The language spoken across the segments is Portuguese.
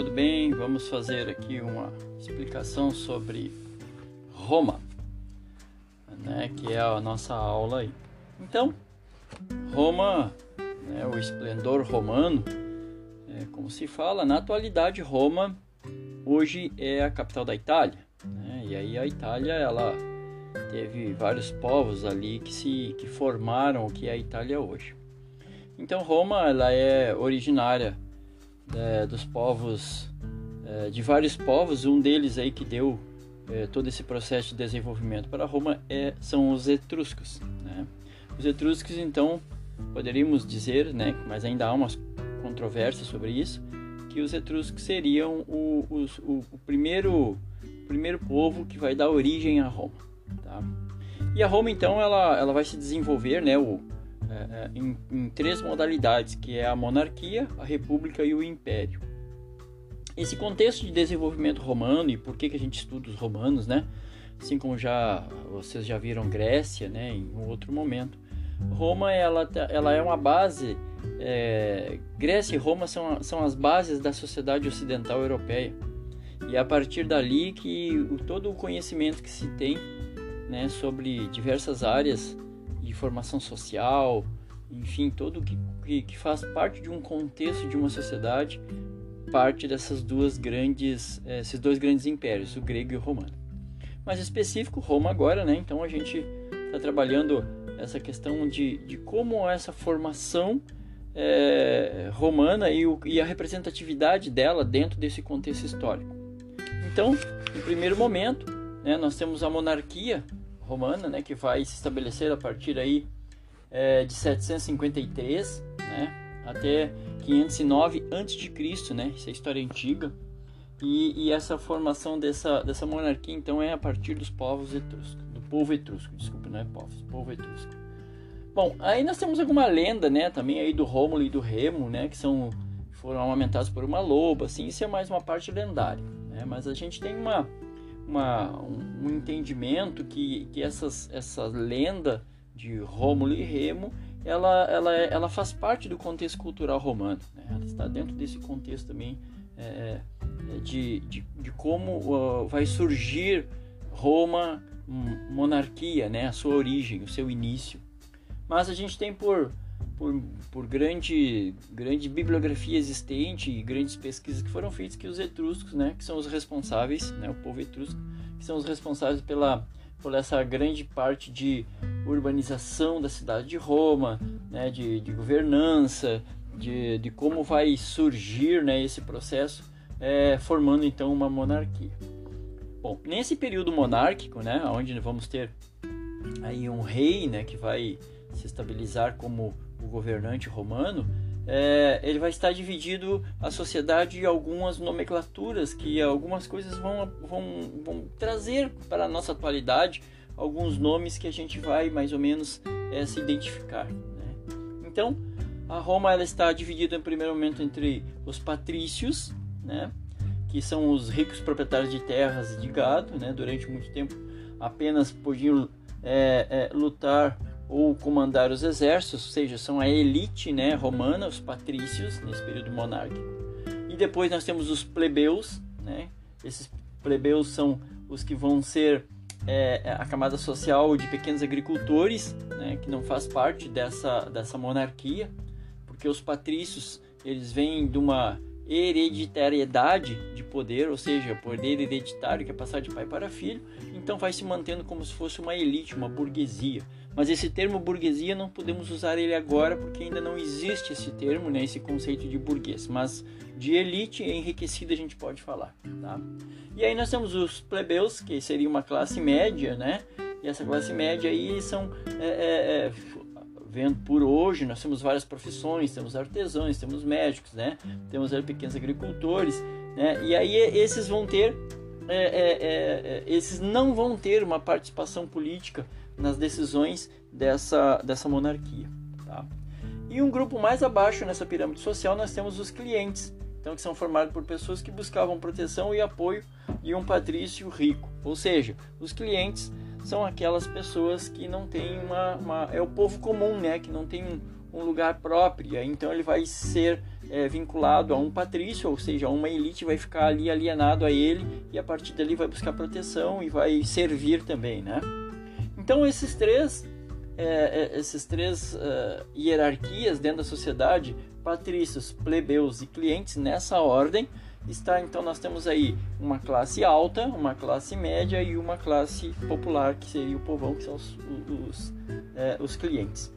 tudo bem? Vamos fazer aqui uma explicação sobre Roma, né, que é a nossa aula aí. Então, Roma, né, o esplendor romano, é, como se fala, na atualidade Roma hoje é a capital da Itália, né, e aí a Itália ela teve vários povos ali que se que formaram o que é a Itália hoje. Então Roma ela é originária é, dos povos, é, de vários povos, um deles aí que deu é, todo esse processo de desenvolvimento para Roma é, são os etruscos. Né? Os etruscos, então, poderíamos dizer, né, mas ainda há umas controvérsias sobre isso, que os etruscos seriam o, o, o primeiro, primeiro povo que vai dar origem a Roma. Tá? E a Roma, então, ela, ela vai se desenvolver, né, o, é, é, em, em três modalidades, que é a monarquia, a república e o império. Esse contexto de desenvolvimento romano e por que, que a gente estuda os romanos, né? Assim como já vocês já viram Grécia, né? Em um outro momento, Roma ela, tá, ela é uma base. É, Grécia e Roma são, são as bases da sociedade ocidental europeia e é a partir dali que o, todo o conhecimento que se tem, né, sobre diversas áreas formação social, enfim, tudo que, que, que, faz parte de um contexto de uma sociedade, parte dessas duas grandes, eh, esses dois grandes impérios, o grego e o romano. Mais específico, Roma agora, né? Então a gente está trabalhando essa questão de, de como essa formação é, romana e, o, e a representatividade dela dentro desse contexto histórico. Então, no primeiro momento, né, nós temos a monarquia romana, né, que vai se estabelecer a partir aí é, de 753, né, até 509 a.C., né, essa é história antiga. E, e, essa formação dessa, dessa monarquia, então, é a partir dos povos etruscos, do povo etrusco, desculpa, não é povos, povo etrusco. Bom, aí nós temos alguma lenda, né, também aí do Rômulo e do Remo, né, que são foram amamentados por uma loba, assim, isso é mais uma parte lendária, né, mas a gente tem uma uma, um, entendimento que, que essas, essa lenda de Rômulo e Remo ela, ela, é, ela faz parte do contexto cultural romano. Né? Ela está dentro desse contexto também é, é, de, de, de, como uh, vai surgir Roma, monarquia, né? a sua origem, o seu início. Mas a gente tem por por, por grande, grande bibliografia existente e grandes pesquisas que foram feitas que os etruscos, né, que são os responsáveis, né, o povo etrusco, que são os responsáveis pela por essa grande parte de urbanização da cidade de Roma, né, de, de governança, de, de como vai surgir né, esse processo, é, formando então uma monarquia. Bom, nesse período monárquico, né, onde vamos ter aí um rei, né, que vai se estabilizar como o governante romano, é, ele vai estar dividido a sociedade em algumas nomenclaturas que algumas coisas vão, vão, vão trazer para a nossa atualidade alguns nomes que a gente vai mais ou menos é, se identificar. Né? Então, a Roma ela está dividida em primeiro momento entre os patrícios, né? que são os ricos proprietários de terras e de gado, né? durante muito tempo apenas podiam é, é, lutar ou comandar os exércitos, ou seja, são a elite né, romana, os patrícios, nesse período monárquico. E depois nós temos os plebeus, né? esses plebeus são os que vão ser é, a camada social de pequenos agricultores, né, que não faz parte dessa, dessa monarquia, porque os patrícios eles vêm de uma hereditariedade de poder, ou seja, poder hereditário que é passar de pai para filho, então vai se mantendo como se fosse uma elite, uma burguesia. Mas esse termo burguesia não podemos usar ele agora porque ainda não existe esse termo, né, esse conceito de burguês. Mas de elite enriquecida a gente pode falar, tá? E aí nós temos os plebeus, que seria uma classe média, né? E essa classe média aí são é, é, é, vendo por hoje, nós temos várias profissões, temos artesãos, temos médicos, né? Temos pequenos agricultores, né? E aí esses vão ter, é, é, é, esses não vão ter uma participação política nas decisões dessa, dessa monarquia. Tá? E um grupo mais abaixo nessa pirâmide social nós temos os clientes, então que são formados por pessoas que buscavam proteção e apoio de um patrício rico. Ou seja, os clientes são aquelas pessoas que não têm uma, uma é o povo comum, né, que não tem um, um lugar próprio. Então ele vai ser é, vinculado a um patrício, ou seja, a uma elite, vai ficar ali alienado a ele e a partir dali vai buscar proteção e vai servir também, né? Então esses três, é, é esses três uh, hierarquias dentro da sociedade, patrícios, plebeus e clientes nessa ordem, está então nós temos aí uma classe alta, uma classe média e uma classe popular que seria o povão, que são os, os, é, os clientes.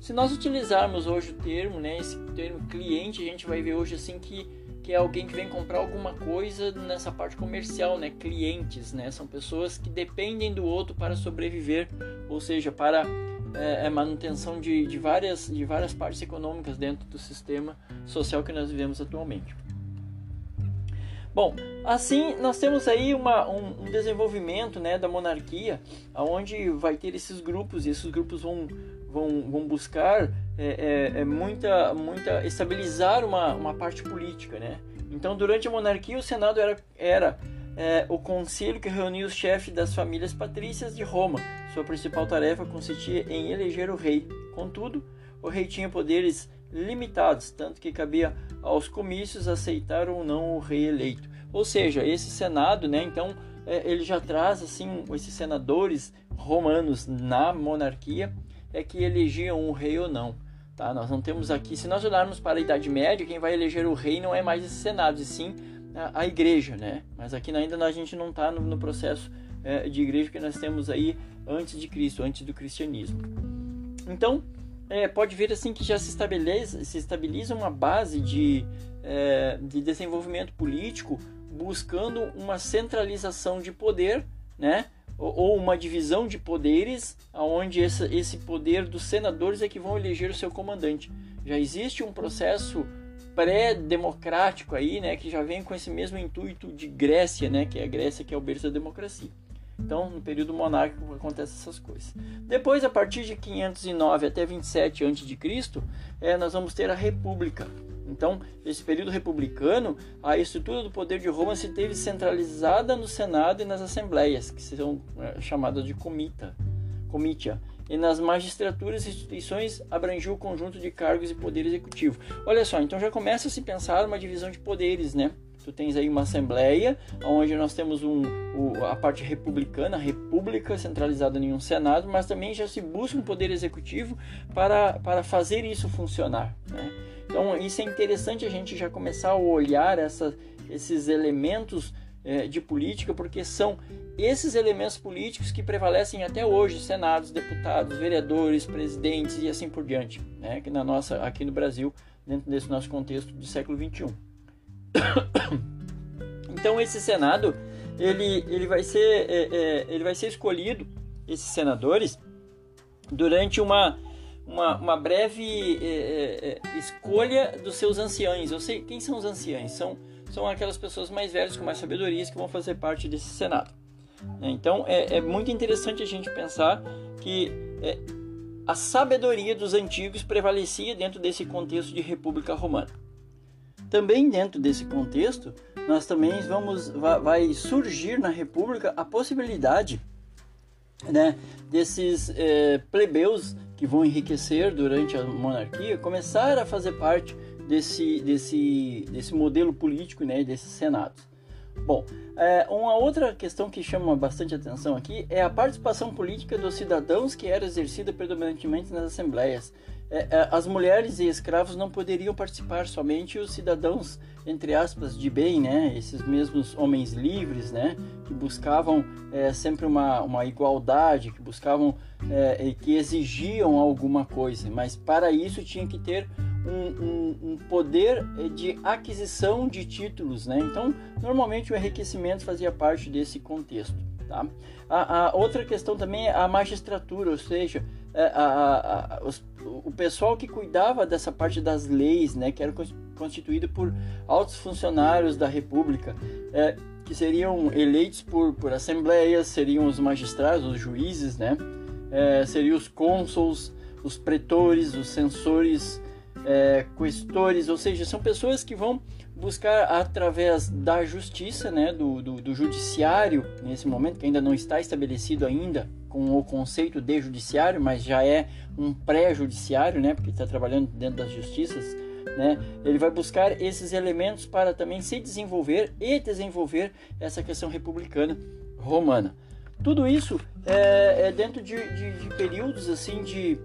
Se nós utilizarmos hoje o termo, né, esse termo cliente, a gente vai ver hoje assim que, que é alguém que vem comprar alguma coisa nessa parte comercial, né, clientes, né, são pessoas que dependem do outro para sobreviver, ou seja, para é, é manutenção de, de, várias, de várias partes econômicas dentro do sistema social que nós vivemos atualmente. Bom, assim nós temos aí uma, um, um, desenvolvimento né, da monarquia, onde vai ter esses grupos, e esses grupos vão, vão, vão buscar é, é, é, muita, muita estabilizar uma, uma parte política. Né? Então, durante a monarquia, o Senado era, era é, o conselho que reunia os chefes das famílias patrícias de Roma. Sua principal tarefa consistia em eleger o rei. Contudo, o rei tinha poderes limitados, tanto que cabia aos comícios aceitar ou não o rei eleito. Ou seja, esse senado, né, então é, ele já traz assim esses senadores romanos na monarquia é que elegiam o rei ou não. Tá? Nós não temos aqui, se nós olharmos para a Idade Média, quem vai eleger o rei não é mais esse senado, e sim a, a igreja, né? Mas aqui ainda a gente não está no, no, processo é, de igreja que nós temos aí antes de Cristo, antes do cristianismo. Então, é, pode ver assim que já se estabelece, se estabiliza uma base de, é, de desenvolvimento político buscando uma centralização de poder, né? ou uma divisão de poderes, aonde esse, poder dos senadores é que vão eleger o seu comandante. Já existe um processo pré-democrático aí, né, que já vem com esse mesmo intuito de Grécia, né, que é a Grécia que é o berço da democracia. Então, no período monárquico acontecem essas coisas. Depois, a partir de 509 até 27 a.C., é, nós vamos ter a República. Então, esse período republicano, a estrutura do poder de Roma se teve centralizada no Senado e nas assembleias, que são é, chamadas de comita, comitia. E nas magistraturas e instituições abrangiu o conjunto de cargos e poder executivo. Olha só, então já começa a se pensar uma divisão de poderes, né? Tu tens aí uma assembleia, onde nós temos um, o, a parte republicana, a república centralizada em um senado, mas também já se busca um poder executivo para, para fazer isso funcionar. Né? Então isso é interessante a gente já começar a olhar essa, esses elementos é, de política, porque são esses elementos políticos que prevalecem até hoje, senados, deputados, vereadores, presidentes e assim por diante, né? que na nossa, aqui no Brasil, dentro desse nosso contexto do século 21. Então esse Senado ele, ele, vai ser, é, é, ele vai ser escolhido, esses senadores, durante uma, uma, uma breve é, é, é, escolha dos seus anciães. Eu sei quem são os anciães? São, são aquelas pessoas mais velhas com mais sabedorias que vão fazer parte desse Senado. Então é, é muito interessante a gente pensar que a sabedoria dos antigos prevalecia dentro desse contexto de República Romana. Também dentro desse contexto, nós também vamos vai surgir na República a possibilidade né, desses é, plebeus que vão enriquecer durante a monarquia começar a fazer parte desse, desse, desse modelo político, né, desses senados. Bom, é, uma outra questão que chama bastante atenção aqui é a participação política dos cidadãos que era exercida predominantemente nas assembleias. É, é, as mulheres e escravos não poderiam participar, somente os cidadãos, entre aspas, de bem, né? Esses mesmos homens livres, né? Que buscavam é, sempre uma, uma igualdade, que buscavam é, que exigiam alguma coisa, mas para isso tinha que ter um, um, um, poder de aquisição de títulos, né? Então, normalmente o enriquecimento fazia parte desse contexto, tá? A, a outra questão também é a magistratura, ou seja, é, a, a, os, pessoal que cuidava dessa parte das leis, né, que era constituído por altos funcionários da República, é, que seriam eleitos por, por assembleias, seriam os magistrados, os juízes, né, é, seriam os cônsuls, os pretores, os censores, é, questores, ou seja, são pessoas que vão buscar através da justiça, né, do, do, do, judiciário, nesse momento que ainda não está estabelecido ainda com o conceito de judiciário, mas já é um pré-judiciário, né, porque está trabalhando dentro das justiças, né? Ele vai buscar esses elementos para também se desenvolver e desenvolver essa questão republicana romana. Tudo isso é, é dentro de, de, de, períodos assim de,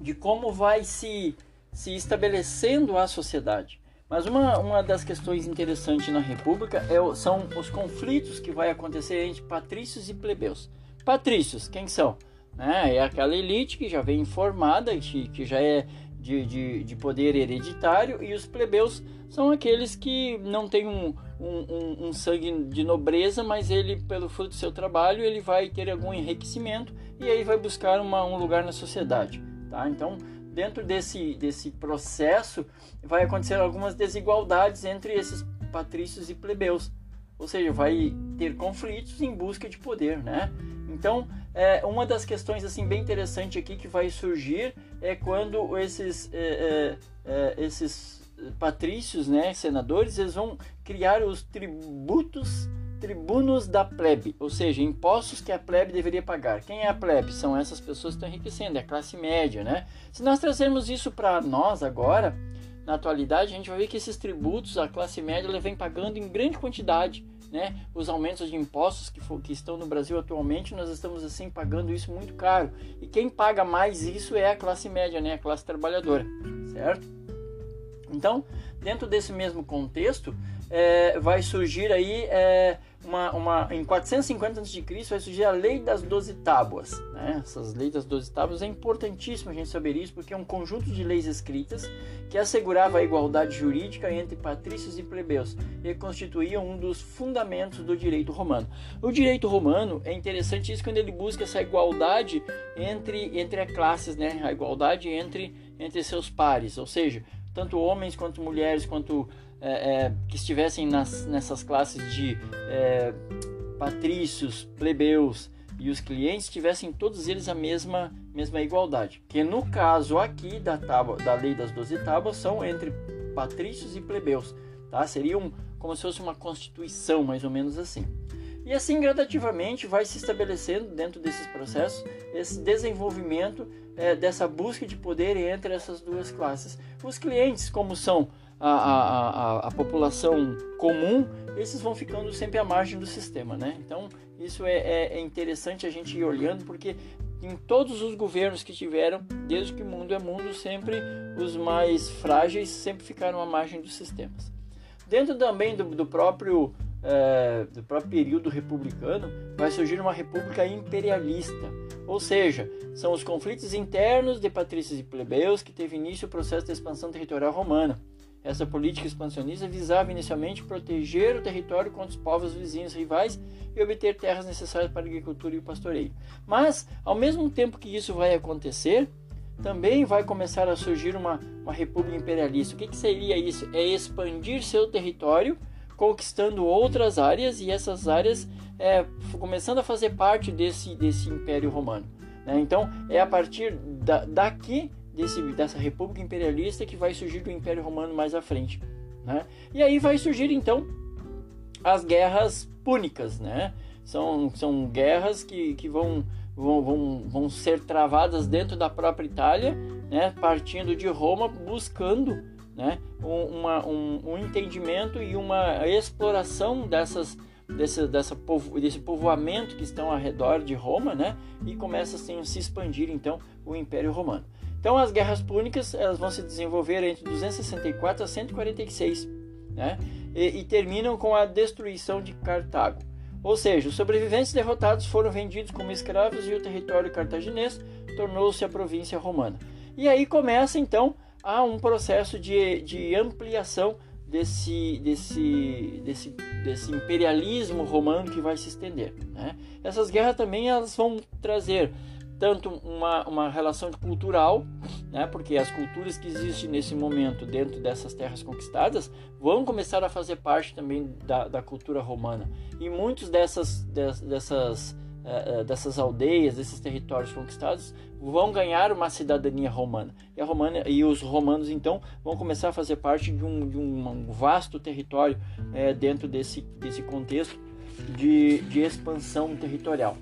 de como vai se, se estabelecendo a sociedade. Mas uma, uma das questões interessantes na República é, são os conflitos que vai acontecer entre patrícios e plebeus. Patrícios, quem são? É, é aquela elite que já vem formada, que, que já é de, de, de, poder hereditário, e os plebeus são aqueles que não têm um, um, um, sangue de nobreza, mas ele, pelo fruto do seu trabalho, ele vai ter algum enriquecimento e aí vai buscar uma, um lugar na sociedade. Tá? Então, dentro desse, desse processo, vai acontecer algumas desigualdades entre esses patrícios e plebeus. Ou seja, vai ter conflitos em busca de poder, né? Então, é, uma das questões assim bem interessante aqui que vai surgir é quando esses, é, é, é esses patrícios, né, senadores, eles vão criar os tributos tribunos da plebe, ou seja, impostos que a plebe deveria pagar. Quem é a plebe? São essas pessoas que estão enriquecendo, é a classe média, né? Se nós trazermos isso para nós agora, na atualidade, a gente vai ver que esses tributos a classe média ela vem pagando em grande quantidade, né? Os aumentos de impostos que, for, que estão no Brasil atualmente, nós estamos assim pagando isso muito caro. E quem paga mais isso é a classe média, né? A classe trabalhadora, certo? Então, dentro desse mesmo contexto, é, vai surgir aí é, uma, uma, em 450 a.C. vai surgir a lei das doze tábuas. Né? Essas leis das doze tábuas é importantíssimo a gente saber isso, porque é um conjunto de leis escritas que assegurava a igualdade jurídica entre patrícios e plebeus e constituía um dos fundamentos do direito romano. O direito romano é interessante isso quando ele busca essa igualdade entre, entre as classes, né? a igualdade entre, entre seus pares, ou seja, tanto homens quanto mulheres, quanto é, é, que estivessem nas, nessas classes de é, patrícios, plebeus e os clientes tivessem todos eles a mesma, mesma igualdade. Que no caso aqui da, tábua, da lei das doze tábuas são entre patrícios e plebeus, tá? Seriam como se fosse uma constituição, mais ou menos assim. E assim gradativamente vai se estabelecendo dentro desses processos esse desenvolvimento é, dessa busca de poder entre essas duas classes. Os clientes, como são a, a, a, a, população comum, esses vão ficando sempre à margem do sistema, né? Então isso é, é, é, interessante a gente ir olhando porque em todos os governos que tiveram, desde que o mundo é mundo, sempre os mais frágeis sempre ficaram à margem dos sistemas. Dentro também do, do próprio é, do próprio período republicano, vai surgir uma república imperialista, ou seja, são os conflitos internos de patrícios e plebeus que teve início o processo de expansão territorial romana. Essa política expansionista visava inicialmente proteger o território contra os povos vizinhos rivais e obter terras necessárias para a agricultura e o pastoreio. Mas, ao mesmo tempo que isso vai acontecer, também vai começar a surgir uma, uma república imperialista. O que, que seria isso? É expandir seu território, conquistando outras áreas e essas áreas é, começando a fazer parte desse, desse império romano. Né? Então, é a partir da, daqui desse, dessa república imperialista que vai surgir o Império Romano mais à frente. Né? E aí vai surgir então as guerras púnicas, né? São, são guerras que, que vão, vão, vão, vão ser travadas dentro da própria Itália, né? partindo de Roma, buscando né? um, uma, um, um entendimento e uma exploração dessas, desse, dessa povo, desse povoamento que estão ao redor de Roma, né? E começa assim, a se expandir então o Império Romano. Então as guerras púnicas elas vão se desenvolver entre 264 a 146, né? E, e terminam com a destruição de Cartago. Ou seja, os sobreviventes derrotados foram vendidos como escravos e o território cartaginês tornou-se a província romana. E aí começa então a um processo de, de ampliação desse, desse, desse, desse imperialismo romano que vai se estender. Né? Essas guerras também elas vão trazer tanto uma, uma relação cultural, né, porque as culturas que existem nesse momento dentro dessas terras conquistadas vão começar a fazer parte também da, da cultura romana. E muitos dessas, dessas, uh, dessas aldeias, desses territórios conquistados, vão ganhar uma cidadania romana. E, romana, e os romanos, então, vão começar a fazer parte de um, de um vasto território uh, dentro desse, desse contexto de, de expansão territorial.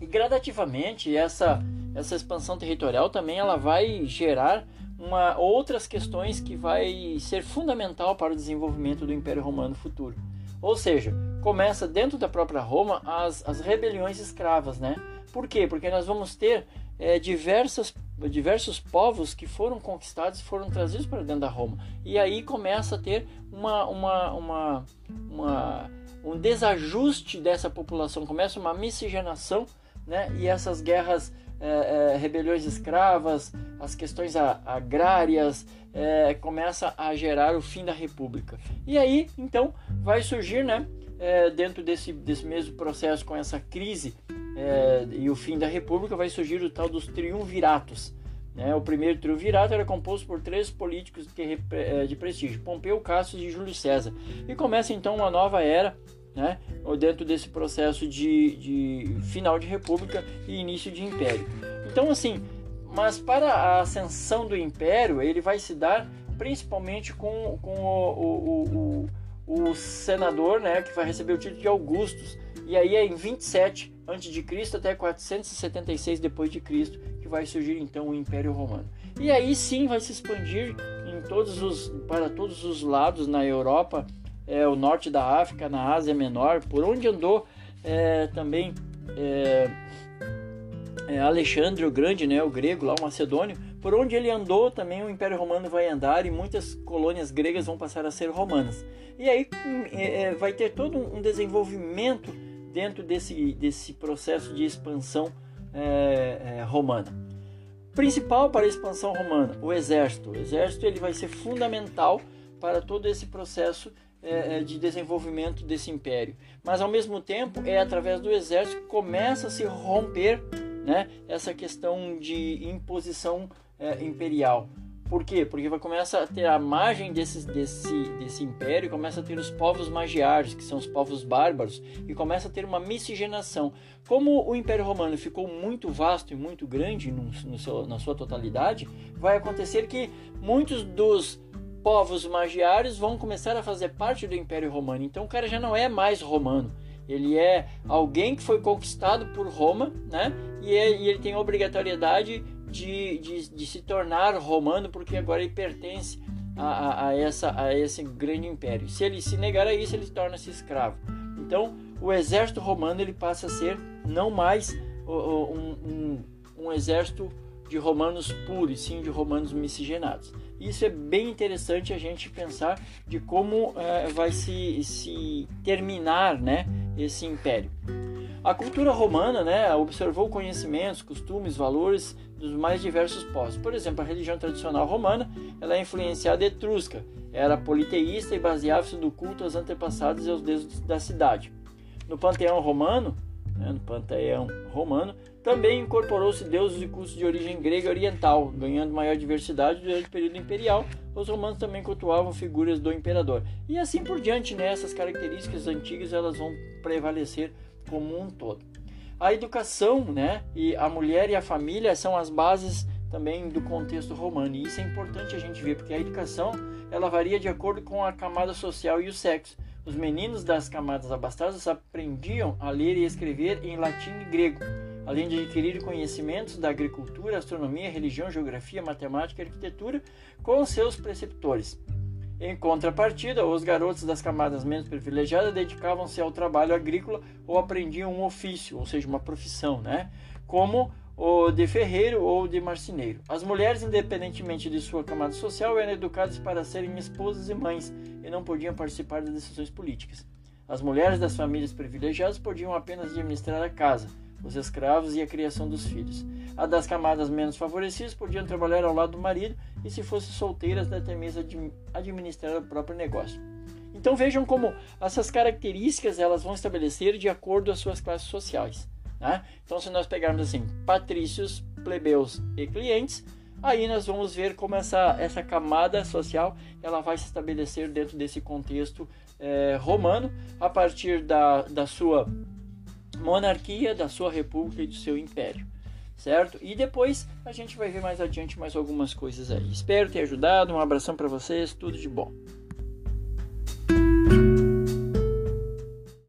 E gradativamente essa essa expansão territorial também ela vai gerar uma, outras questões que vai ser fundamental para o desenvolvimento do Império Romano futuro. Ou seja, começa dentro da própria Roma as, as rebeliões escravas, né? Por quê? Porque nós vamos ter é, diversas, diversos povos que foram conquistados e foram trazidos para dentro da Roma. E aí começa a ter uma, uma, uma, uma um desajuste dessa população, começa uma miscigenação, né? E essas guerras é, é, rebeliões escravas, as questões agrárias, é, começa a gerar o fim da República. E aí, então, vai surgir, né, é, dentro desse, desse mesmo processo, com essa crise é, e o fim da República, vai surgir o tal dos triunviratos. Né? O primeiro triunvirato era composto por três políticos de, de prestígio, Pompeu, Cassius e Júlio César. E começa então uma nova era né, dentro desse processo de, de final de república e início de império. Então, assim, mas para a ascensão do império, ele vai se dar principalmente com, com o, o, o, o senador, né, que vai receber o título de Augustus, e aí é em 27 a.C. até 476 depois de Cristo que vai surgir então o Império Romano. E aí sim vai se expandir em todos os para todos os lados na Europa é, o norte da África, na Ásia Menor, por onde andou é, também é, é, Alexandre o Grande, né, o grego lá, o macedônio, por onde ele andou também o Império Romano vai andar e muitas colônias gregas vão passar a ser romanas. E aí é, é, vai ter todo um desenvolvimento dentro desse, desse processo de expansão romana principal para a expansão romana, o exército. O exército ele vai ser fundamental para todo esse processo é, é, de desenvolvimento desse império. Mas ao mesmo tempo é através do exército que começa a se romper né, essa questão de imposição é, imperial. Por quê? Porque vai começar a ter a margem desse, desse, desse império, começa a ter os povos magiares, que são os povos bárbaros, e começa a ter uma miscigenação. Como o Império Romano ficou muito vasto e muito grande no, no seu, na sua totalidade, vai acontecer que muitos dos povos magiares vão começar a fazer parte do Império Romano. Então o cara já não é mais romano. Ele é alguém que foi conquistado por Roma, né? E, é, e ele tem a obrigatoriedade de, de, de, se tornar romano, porque agora ele pertence a, a, a, essa, a esse grande império. Se ele se negar a isso, ele torna-se escravo. Então, o exército romano ele passa a ser não mais um, um, um exército de romanos puros, sim de romanos miscigenados. Isso é bem interessante a gente pensar de como é, vai se, se terminar né, esse império. A cultura romana né, observou conhecimentos, costumes, valores dos mais diversos povos. Por exemplo, a religião tradicional romana ela é influenciada etrusca, era politeísta e baseava-se no culto aos antepassados e aos deuses da cidade. No panteão romano, né, no panteão romano, também incorporou-se deuses e cultos de origem grega oriental, ganhando maior diversidade durante o período imperial. Os romanos também cultuavam figuras do imperador. E assim por diante, né, essas características antigas elas vão prevalecer como um todo. A educação, né, e a mulher e a família são as bases também do contexto romano. E isso é importante a gente ver, porque a educação ela varia de acordo com a camada social e o sexo. Os meninos das camadas abastadas aprendiam a ler e escrever em latim e grego, além de adquirir conhecimentos da agricultura, astronomia, religião, geografia, matemática e arquitetura com seus preceptores. Em contrapartida, os garotos das camadas menos privilegiadas dedicavam-se ao trabalho agrícola ou aprendiam um ofício, ou seja, uma profissão, né? como ou de ferreiro ou de marceneiro. As mulheres, independentemente de sua camada social, eram educadas para serem esposas e mães e não podiam participar das decisões políticas. As mulheres das famílias privilegiadas podiam apenas administrar a casa, os escravos e a criação dos filhos. A das camadas menos favorecidas podiam trabalhar ao lado do marido e, se fossem solteiras, até mesmo administrar o próprio negócio. Então vejam como essas características elas vão estabelecer de acordo às suas classes sociais. Né? Então, se nós pegarmos assim, patrícios, plebeus e clientes, aí nós vamos ver como essa, essa camada social ela vai se estabelecer dentro desse contexto é, romano a partir da, da sua monarquia, da sua república e do seu império. Certo? E depois a gente vai ver mais adiante mais algumas coisas aí. Espero ter ajudado. Um abração para vocês, tudo de bom.